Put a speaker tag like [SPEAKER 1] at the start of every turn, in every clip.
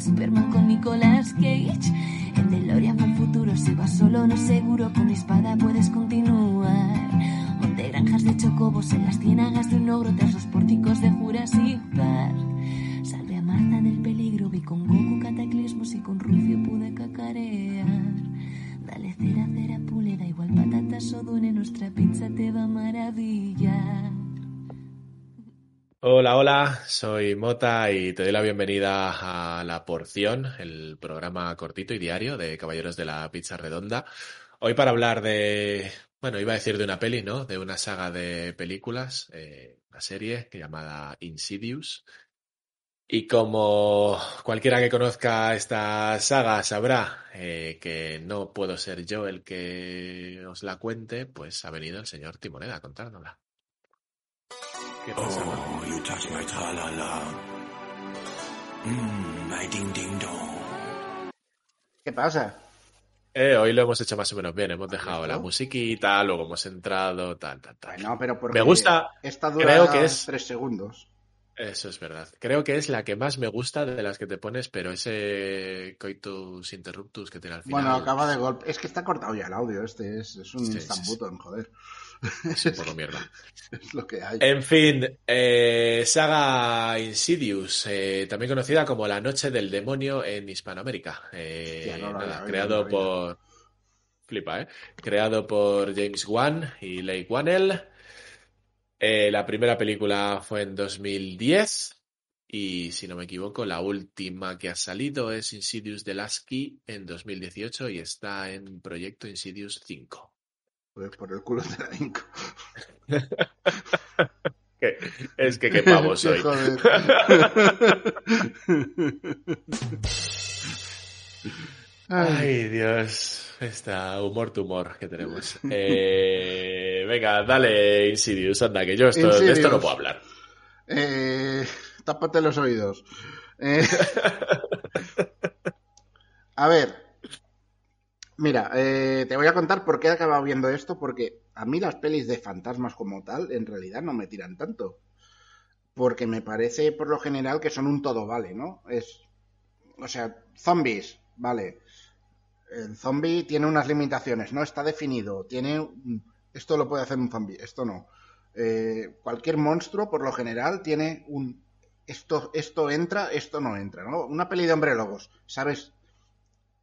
[SPEAKER 1] Superman con Nicolas Cage. En DeLorean el futuro, si vas solo no seguro, con mi espada puedes continuar. Monté granjas de chocobos en las ciénagas de un ogro tras los pórticos de Jurassic Park. Salvé a Marta del peligro, vi con Goku cataclismos y con Rufio pude cacarear. Dale cera, cera, pule, da igual patatas o dune, nuestra pizza te va a maravillar.
[SPEAKER 2] Hola, hola, soy Mota y te doy la bienvenida a La Porción, el programa cortito y diario de Caballeros de la Pizza Redonda. Hoy para hablar de, bueno, iba a decir de una peli, ¿no? De una saga de películas, eh, una serie llamada Insidious. Y como cualquiera que conozca esta saga sabrá eh, que no puedo ser yo el que os la cuente, pues ha venido el señor Timoneda a contárnosla. ¿Qué pasa?
[SPEAKER 3] Oh, you touch my tra-la-la. Mmm, my ding-ding-dong.
[SPEAKER 4] ¿Qué pasa?
[SPEAKER 2] Eh, hoy lo hemos hecho más o menos bien. Hemos dejado la musiquita, luego hemos entrado, tal, tal, tal.
[SPEAKER 4] Bueno, pero porque
[SPEAKER 2] Me gusta,
[SPEAKER 4] Esta dura
[SPEAKER 2] creo que es-
[SPEAKER 4] tres segundos.
[SPEAKER 2] Eso es verdad. Creo que es la que más me gusta de las que te pones, pero ese coitus interruptus que tiene al final.
[SPEAKER 4] Bueno, acaba de golpe. Es que está cortado ya el audio. Este es, es un
[SPEAKER 2] Sí, sí,
[SPEAKER 4] joder.
[SPEAKER 2] Es un poco mierda.
[SPEAKER 4] Es lo que hay.
[SPEAKER 2] En fin, eh, saga Insidious, eh, también conocida como La Noche del Demonio en Hispanoamérica. Eh,
[SPEAKER 4] Hostia, no
[SPEAKER 2] nada, creado por. Flipa, ¿eh? Creado por James Wan y Leigh Whannell. La primera película fue en 2010. Y si no me equivoco, la última que ha salido es Insidious The Last Key en 2018 y está en proyecto Insidious 5.
[SPEAKER 4] Pues por el culo de la Inco.
[SPEAKER 2] Que- Es que qué pavo soy.
[SPEAKER 4] Joder. Ay,
[SPEAKER 2] Dios. Esta humor tumor que tenemos. Eh, venga, dale Insidious, anda, que yo esto, de esto no puedo hablar.
[SPEAKER 4] eh, tápate los oídos. Eh, a ver. Mira, eh, te voy a contar por qué he acabado viendo esto, porque a mí las pelis de fantasmas como tal, en realidad no me tiran tanto. Porque me parece, por lo general, que son un todo vale, ¿no? Es. O sea, zombies, vale. El zombie tiene unas limitaciones, no está definido. Tiene. Esto lo puede hacer un zombie, esto no. Eh, cualquier monstruo, por lo general, tiene un. Esto, esto entra, esto no entra, ¿no? Una peli de hombre lobos, ¿sabes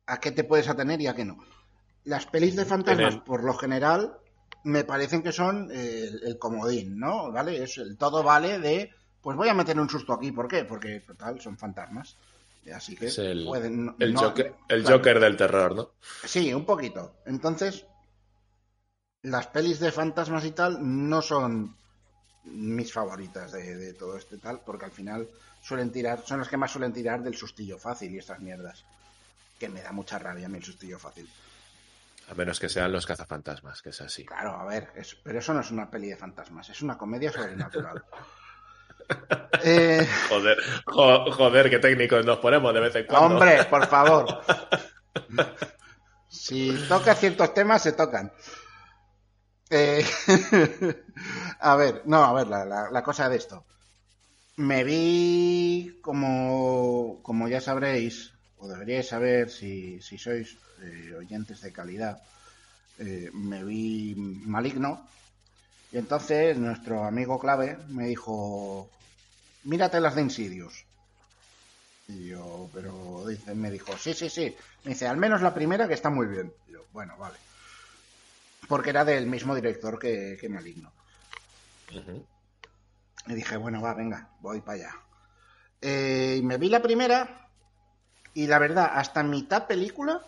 [SPEAKER 4] a qué te puedes atener y a qué no? Las pelis de fantasmas, por lo general, me parecen que son el, el comodín, ¿no? ¿Vale? Es el todo vale de. Pues voy a meter un susto aquí, ¿por qué? Porque, total, son fantasmas. Así que
[SPEAKER 2] Es el,
[SPEAKER 4] pueden.
[SPEAKER 2] el,
[SPEAKER 4] no-
[SPEAKER 2] Joker, el
[SPEAKER 4] claro.
[SPEAKER 2] Joker del terror, ¿no?
[SPEAKER 4] Sí, un poquito. Entonces, las pelis de fantasmas y tal no son mis favoritas de, de todo este tal, porque al final suelen tirar, son las que más suelen tirar del sustillo fácil y estas mierdas. Que me da mucha rabia a mí el sustillo fácil.
[SPEAKER 2] A menos que sean los cazafantasmas, que es así.
[SPEAKER 4] Claro, a ver, es- pero eso no es una peli de fantasmas, es una comedia sobrenatural. eh,
[SPEAKER 2] Joder, jo- joder, qué técnicos nos ponemos de vez en cuando.
[SPEAKER 4] Hombre, por favor. Si toca ciertos temas, se tocan. Eh, a ver, no, a ver, la, la- la cosa de esto. Me vi, como, como ya sabréis, o deberíais saber si, si sois eh, oyentes de calidad, eh, me vi maligno. Y entonces nuestro amigo clave me dijo, mírate las de Insidious. Y yo, pero dice, me dijo, sí, sí, sí. Me dice, al menos la primera que está muy bien. Y yo, bueno, vale. Porque era del mismo director que, que Maligno.
[SPEAKER 2] Ujú.
[SPEAKER 4] Y dije, bueno, va, venga, voy para allá. Eh, y me vi la primera y la verdad, hasta mitad película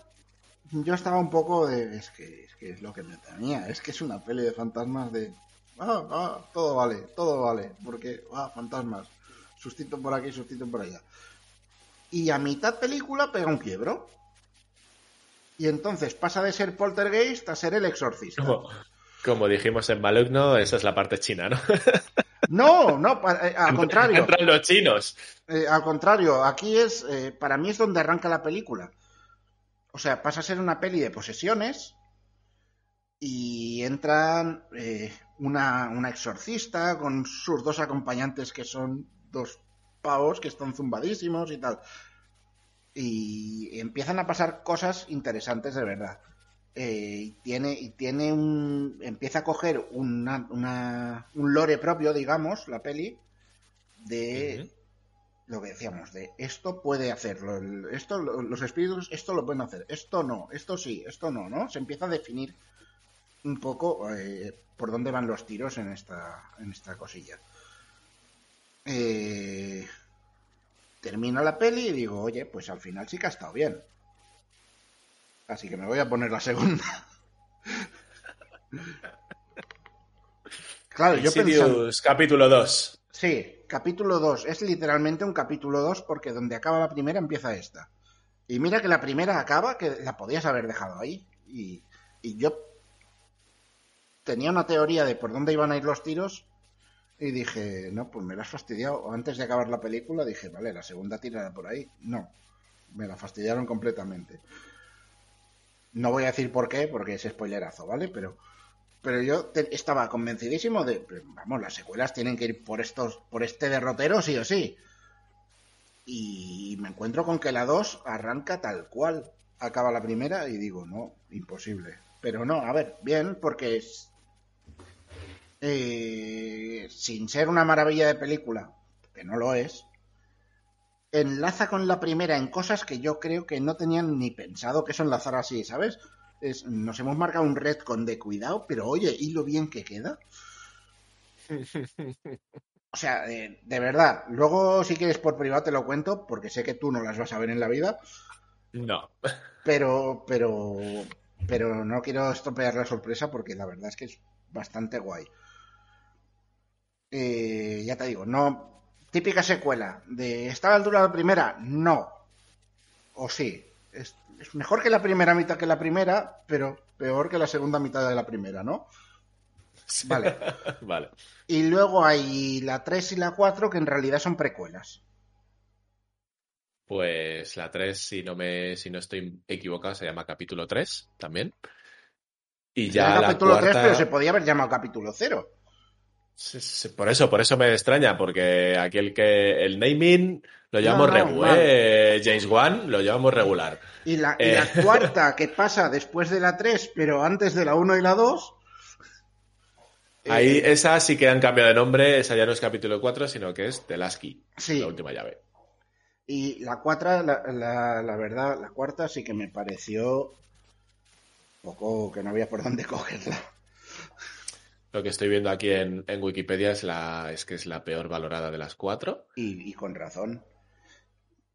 [SPEAKER 4] yo estaba un poco de... Es que es, que es lo que me tenía, es que es una peli de fantasmas de... Ah, ah, todo vale, todo vale, porque, ah, fantasmas, sustito por aquí, sustito por allá. Y a mitad película pega un quiebro. Y entonces pasa de ser poltergeist a ser el exorcista.
[SPEAKER 2] Como, como dijimos en Malugno, esa es la parte china, ¿no?
[SPEAKER 4] No, no, eh, al contrario.
[SPEAKER 2] Entran los chinos.
[SPEAKER 4] Eh, al contrario, aquí es, eh, para mí es donde arranca la película. O sea, pasa a ser una peli de posesiones y entran eh, una, una exorcista con sus dos acompañantes que son dos pavos que están zumbadísimos y tal. Y empiezan a pasar cosas interesantes de verdad. Eh, y tiene, y tiene un. Empieza a coger una, una- un lore propio, digamos, la peli, de lo que decíamos, de esto puede hacerlo, esto, lo- los espíritus, esto lo pueden hacer, esto no, esto sí, esto no, ¿no? Se empieza a definir un poco eh, por dónde van los tiros en esta, en esta cosilla. Eh, termina la peli y digo, oye, pues al final sí que ha estado bien. Así que me voy a poner la segunda. claro, yo pensando...
[SPEAKER 2] Capítulo 2.
[SPEAKER 4] Sí, capítulo 2. Es literalmente un capítulo 2 porque donde acaba la primera empieza esta. Y mira que la primera acaba, que la podías haber dejado ahí. Y, y yo tenía una teoría de por dónde iban a ir los tiros y dije, no, pues me la has fastidiado. Antes de acabar la película dije, vale, la segunda tirará por ahí. No, me la fastidiaron completamente. No voy a decir por qué, porque es spoilerazo, ¿vale? Pero, pero yo estaba convencidísimo de, vamos, las secuelas tienen que ir por estos, por este derrotero sí o sí. Y me encuentro con que la 2 arranca tal cual acaba la primera y digo, no, imposible. Pero no, a ver, bien, porque es, eh, sin ser una maravilla de película, que no lo es, enlaza con la primera en cosas que yo creo que no tenían ni pensado que eso enlazara así, ¿sabes? Es- nos hemos marcado un retcon de cuidado, pero oye, ¿y lo bien que queda? O sea, de, de verdad, luego si quieres por privado te lo cuento, porque sé que tú no las vas a ver en la vida,
[SPEAKER 2] No.
[SPEAKER 4] pero, pero, pero no quiero estropear la sorpresa porque la verdad es que es bastante guay. Eh, ya te digo, no, típica secuela de ¿está a la altura de la primera? No. O sí. Es, es mejor que la primera mitad que la primera, pero peor que la segunda mitad de la primera, ¿no? Vale.
[SPEAKER 2] Vale.
[SPEAKER 4] Y luego hay la 3 y la 4 que en realidad son precuelas.
[SPEAKER 2] Pues la 3, si no me, si no estoy equivocado, se llama capítulo 3 también. Y
[SPEAKER 4] Era
[SPEAKER 2] ya la
[SPEAKER 4] capítulo 3,
[SPEAKER 2] cuarta...
[SPEAKER 4] pero se podía haber llamado capítulo 0.
[SPEAKER 2] Sí, sí, Por eso, por eso me extraña, porque aquí el que el naming lo llevamos
[SPEAKER 4] No, no,
[SPEAKER 2] regu,
[SPEAKER 4] mal.
[SPEAKER 2] ¿eh? James Wan lo llevamos regular.
[SPEAKER 4] Y la, y
[SPEAKER 2] Eh.
[SPEAKER 4] la cuarta que pasa después de la 3, pero antes de la 1 y la 2. eh,
[SPEAKER 2] Ahí esa sí que han cambiado de nombre, esa ya no es capítulo 4, sino que es The Last Key,
[SPEAKER 4] Sí.
[SPEAKER 2] la última llave.
[SPEAKER 4] Y la 4, la, la- la verdad, la cuarta sí que me pareció poco que no había por dónde cogerla.
[SPEAKER 2] Lo que estoy viendo aquí en, en Wikipedia es la es que es la peor valorada de las cuatro.
[SPEAKER 4] Y, y con razón.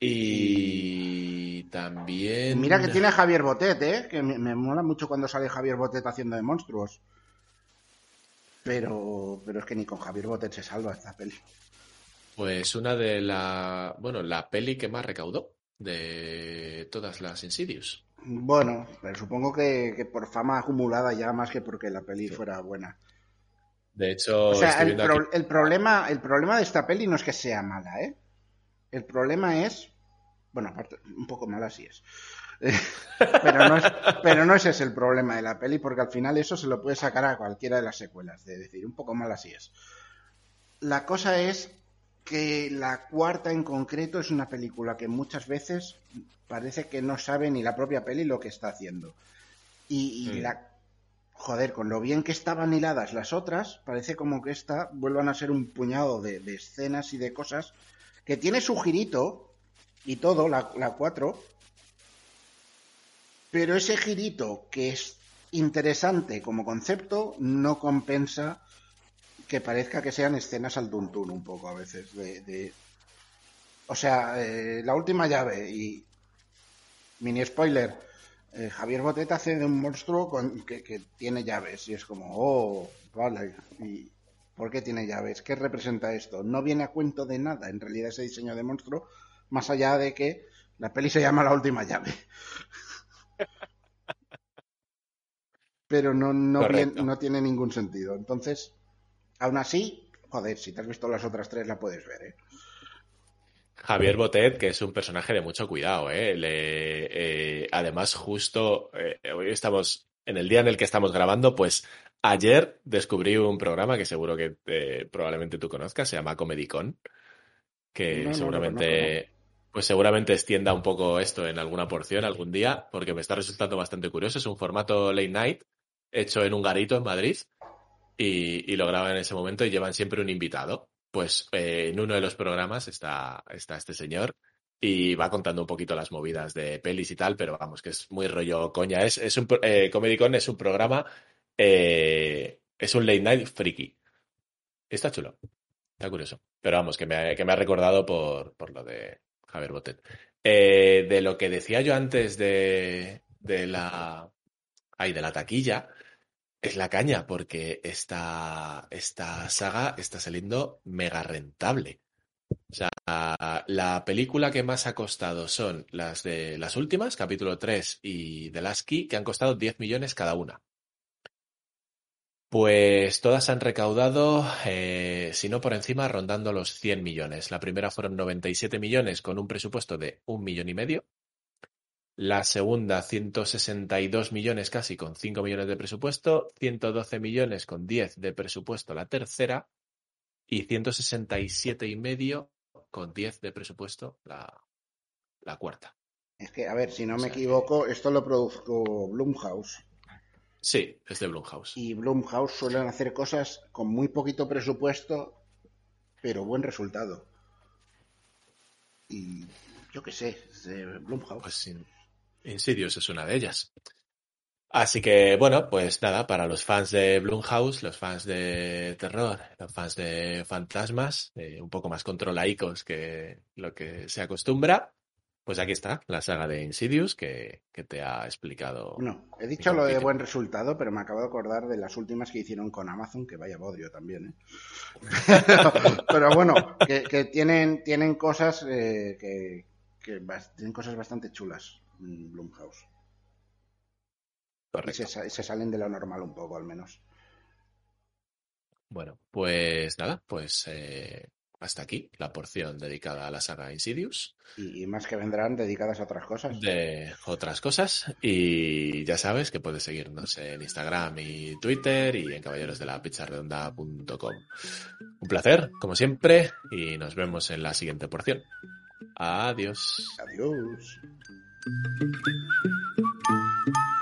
[SPEAKER 2] Y también.
[SPEAKER 4] Mira que tiene a Javier Botet, ¿eh? Que me, me mola mucho cuando sale Javier Botet haciendo de monstruos. Pero, pero es que ni con Javier Botet se salva esta peli.
[SPEAKER 2] Pues una de la. Bueno, la peli que más recaudó de todas las Insidious.
[SPEAKER 4] Bueno, pero supongo que, que por fama acumulada ya más que porque la peli fuera buena.
[SPEAKER 2] De hecho,
[SPEAKER 4] O sea, el, pro-
[SPEAKER 2] aquí-
[SPEAKER 4] el problema, el problema de esta peli no es que sea mala, ¿eh? El problema es, bueno, aparte, un poco mala sí es. pero, no es pero no ese es el problema de la peli, porque al final eso se lo puede sacar a cualquiera de las secuelas, de decir, un poco mala sí es. La cosa es que la cuarta en concreto es una película que muchas veces parece que no sabe ni la propia peli lo que está haciendo. Y, y la joder, con lo bien que estaban hiladas las otras, parece como que esta vuelvan a ser un puñado de, escenas y de cosas que tiene su girito y todo, la, la 4, pero ese girito que es interesante como concepto no compensa que parezca que sean escenas al tuntún un poco a veces. De... O sea, eh, la última llave y. Mini spoiler. Eh, Javier Botet hace de un monstruo con, que, que tiene llaves y es como, oh, vale. ¿Y por qué tiene llaves? ¿Qué representa esto? No viene a cuento de nada en realidad ese diseño de monstruo, más allá de que la peli se llama La última llave. Pero no, no, bien- no tiene ningún sentido. Entonces, aún así, joder, si te has visto las otras tres la puedes ver, ¿eh?
[SPEAKER 2] Javier Botet, que es un personaje de mucho cuidado, ¿eh? Le- eh, además, justo eh, hoy estamos, en el día en el que estamos grabando, pues ayer descubrí un programa que seguro que eh, probablemente tú conozcas, se llama Comedicon, que
[SPEAKER 4] No, no lo
[SPEAKER 2] seguramente, pues seguramente extienda un poco esto en alguna porción algún día, porque me está resultando bastante curioso. Es un formato late night hecho en un garito en Madrid y, y lo graban en ese momento y llevan siempre un invitado. Pues eh, en uno de los programas está, está este señor y va contando un poquito las movidas de pelis y tal, pero vamos, que es muy rollo coña. Es, es un, eh, Comedy Con es un programa, eh, es un late night friki. Está chulo, está curioso. Pero vamos, que me, que me ha recordado por, por lo de Javier Botet. Eh, de lo que decía yo antes de, de la, ay, de la taquilla, es la caña, porque esta, esta saga está saliendo mega rentable. O sea, la película que más ha costado son las de las últimas, capítulo 3 y The Last Key, que han costado 10 millones cada una. Pues todas han recaudado, eh, si no por encima, rondando los 100 millones. La primera fueron 97 millones con un presupuesto de un millón y medio. La segunda, 162 millones casi con 5 millones de presupuesto, 112 millones con 10 de presupuesto la tercera y 167 y medio con 10 de presupuesto la, la cuarta.
[SPEAKER 4] Es que, a ver, si no
[SPEAKER 2] O
[SPEAKER 4] me
[SPEAKER 2] que-
[SPEAKER 4] equivoco, esto lo produjo Blumhouse.
[SPEAKER 2] Sí, es de Blumhouse.
[SPEAKER 4] Y Blumhouse suelen hacer cosas con muy poquito presupuesto, pero buen resultado. Y yo qué sé, es de Blumhouse.
[SPEAKER 2] Pues Insidious es una de ellas. Así que, bueno, pues nada, para los fans de Blumhouse, los fans de terror, los fans de fantasmas, eh, un poco más controlaicos que lo que se acostumbra, pues aquí está la saga de Insidious que, que te ha explicado.
[SPEAKER 4] No, he dicho lo de buen resultado, pero me acabo de acordar de las últimas que hicieron con Amazon, que vaya bodrio también, ¿eh? pero bueno, que, que tienen, tienen cosas eh, que, tienen cosas bastante chulas Blumhouse. Y se, sa- se salen de lo normal un poco, al menos.
[SPEAKER 2] Bueno, pues nada, pues eh, hasta aquí la porción dedicada a la saga Insidious.
[SPEAKER 4] Y, y más que vendrán dedicadas a otras cosas.
[SPEAKER 2] de otras cosas. Y ya sabes que puedes seguirnos en Instagram y Twitter y en caballerosdelapizarredonda.com. Un placer, como siempre, y nos vemos en la siguiente porción. Adiós.
[SPEAKER 4] Adiós. thank you